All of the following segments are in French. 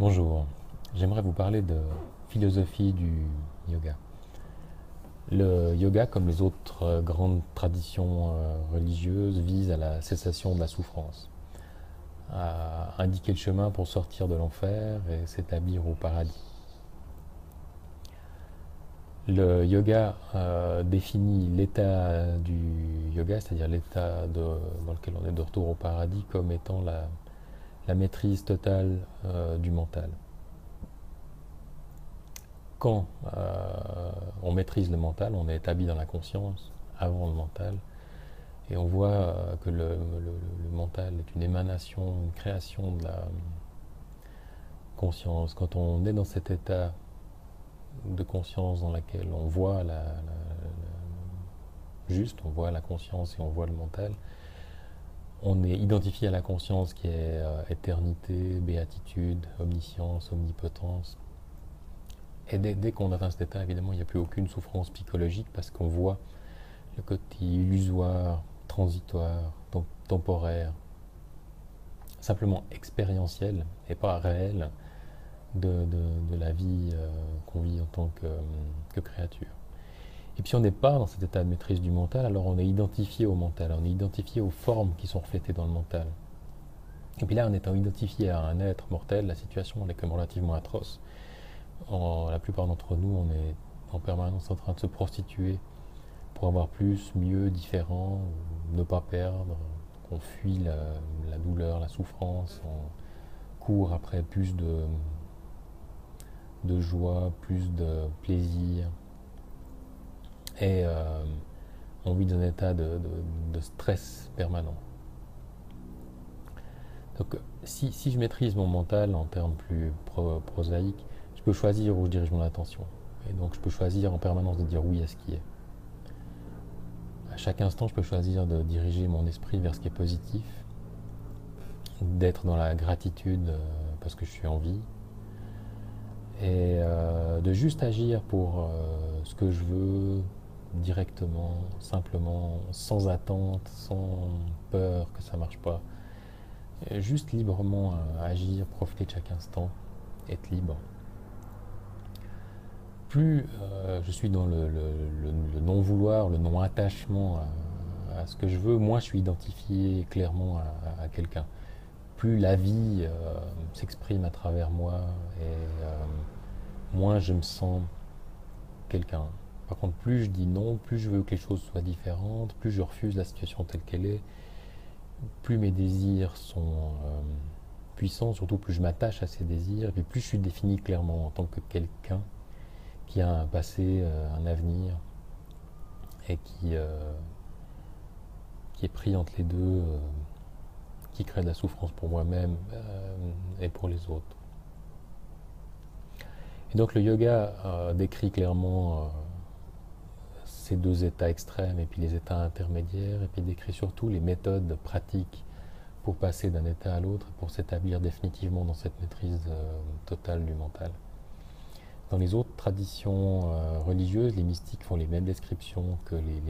Bonjour, j'aimerais vous parler de philosophie du yoga. Le yoga, comme les autres euh, grandes traditions euh, religieuses, vise à la cessation de la souffrance, à indiquer le chemin pour sortir de l'enfer et s'établir au paradis. Le yoga euh, définit l'état du yoga, c'est-à-dire l'état dans lequel on est de retour au paradis, comme étant la, la maîtrise totale euh, du mental. Quand euh, on maîtrise le mental, on est établi dans la conscience avant le mental, et on voit euh, que le, mental est une émanation, une création de la conscience. Quand on est dans cet état de conscience dans lequel on voit juste, on voit la conscience et on voit le mental, on est identifié à la conscience qui est euh, éternité, béatitude, omniscience, omnipotence. Et dès, qu'on atteint cet état, évidemment, il n'y a plus aucune souffrance psychologique parce qu'on voit le côté illusoire, transitoire, temporaire, simplement expérientiel et pas réel de, la vie euh, qu'on vit en tant que créature. Et puis on n'est pas dans cet état de maîtrise du mental, alors on est identifié au mental, on est identifié aux formes qui sont reflétées dans le mental. Et puis là, en étant identifié à un être mortel, la situation est même relativement atroce. la plupart d'entre nous, on est en permanence en train de se prostituer pour avoir plus, mieux, différent, ne pas perdre. On fuit la, douleur, la souffrance, on court après plus de joie, plus de plaisir, et euh, on vit dans un état de, stress permanent. Donc si, je maîtrise mon mental en termes plus prosaïques, je peux choisir où je dirige mon attention. Et donc je peux choisir en permanence de dire oui à ce qui est. À chaque instant, je peux choisir de diriger mon esprit vers ce qui est positif, d'être dans la gratitude euh, parce que je suis en vie, et euh, de juste agir pour ce que je veux, directement, simplement, sans attente, sans peur que ça marche pas. juste librement euh, agir, profiter de chaque instant, être libre. Plus euh, je suis dans le, non-vouloir, le non-attachement à, ce que je veux, moins je suis identifié clairement à, quelqu'un. Plus la vie euh, s'exprime à travers moi et moins je me sens quelqu'un. Par contre, plus je dis non, plus je veux que les choses soient différentes, plus je refuse la situation telle qu'elle est, plus mes désirs sont euh, puissants, surtout plus je m'attache à ces désirs, et puis plus je suis défini clairement en tant que quelqu'un qui a un passé, euh, un avenir, et qui, euh, qui est pris entre les deux, qui crée de la souffrance pour moi-même et pour les autres. Et donc le yoga décrit clairement ces deux états extrêmes et puis les états intermédiaires, et puis décrit surtout les méthodes pratiques pour passer d'un état à l'autre, pour s'établir définitivement dans cette maîtrise euh, totale du mental. Dans les autres traditions euh, religieuses, les mystiques font les mêmes descriptions que les,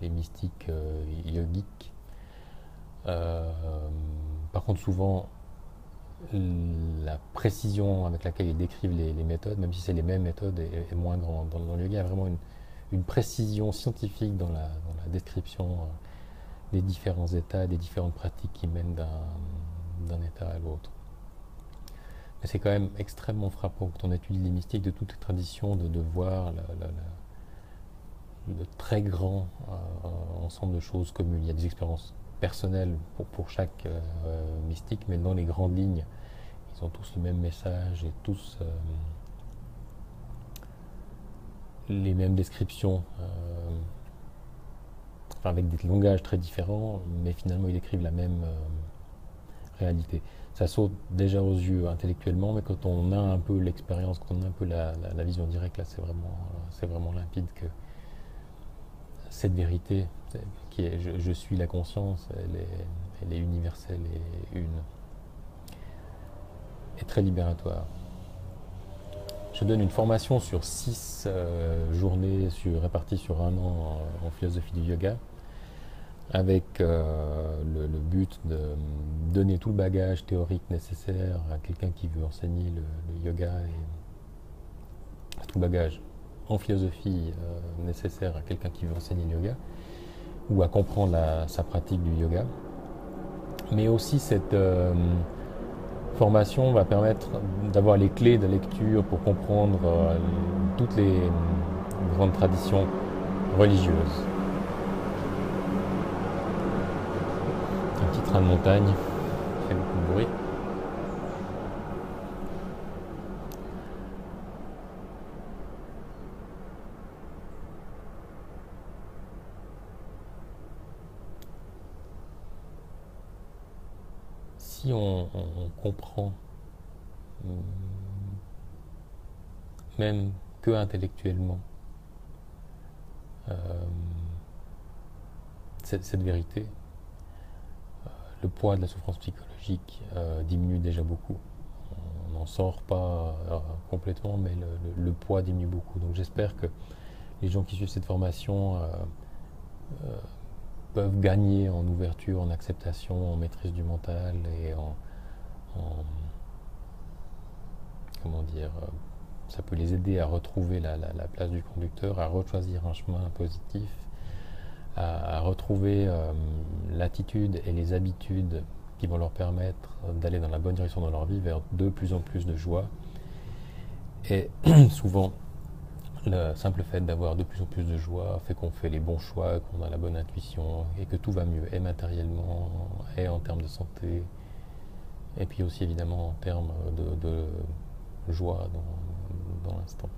les, mystiques euh, yogiques. par contre, souvent, la précision avec laquelle ils décrivent les, méthodes, même si c'est les mêmes méthodes, est, moins grande. Dans, dans, le yoga, il y a vraiment une, une précision scientifique dans la, description euh, des différents états, des différentes pratiques qui mènent d'un état à l'autre. Mais c'est quand même extrêmement frappant quand on étudie les mystiques de toutes les traditions de, voir le très grand euh, ensemble de choses communes. Il y a des expériences personnelles pour, chaque euh, mystique, mais dans les grandes lignes, ils ont tous le même message et tous les mêmes descriptions, euh, avec des langages très différents, mais finalement ils écrivent la même euh, réalité. Ça saute déjà aux yeux intellectuellement, mais quand on a un peu l'expérience, quand on a un peu la, vision directe, là c'est vraiment, c'est vraiment limpide que cette vérité, qui est je, suis la conscience, elle est, elle est universelle et une, est très libératoire. Je donne une formation sur six euh, journées réparties sur un an en, philosophie du yoga. avec euh, le, but de donner tout le bagage théorique nécessaire à quelqu'un qui veut enseigner le, yoga et tout le bagage en philosophie euh, nécessaire à quelqu'un qui veut enseigner le yoga ou à comprendre sa pratique du yoga. Mais aussi cette formation va permettre d'avoir les clés de lecture pour comprendre toutes les grandes traditions religieuses. train de montagne, fait beaucoup de bruit. On, comprend, hmm, même que intellectuellement, euh, cette vérité, le poids de la souffrance psychologique euh, diminue déjà beaucoup. On n'en sort pas euh, complètement, mais le, poids diminue beaucoup. Donc j'espère que les gens qui suivent cette formation euh, peuvent gagner en ouverture, en acceptation, en maîtrise du mental et en, comment dire, ça peut les aider à retrouver la, place du conducteur, à rechoisir un chemin positif à, retrouver euh, l'attitude et les habitudes qui vont leur permettre d'aller dans la bonne direction dans leur vie vers de plus en plus de joie. Et souvent, le simple fait d'avoir de plus en plus de joie fait qu'on fait les bons choix, qu'on a la bonne intuition et que tout va mieux, et matériellement, et en termes de santé, et puis aussi évidemment en termes de, joie dans l'instant.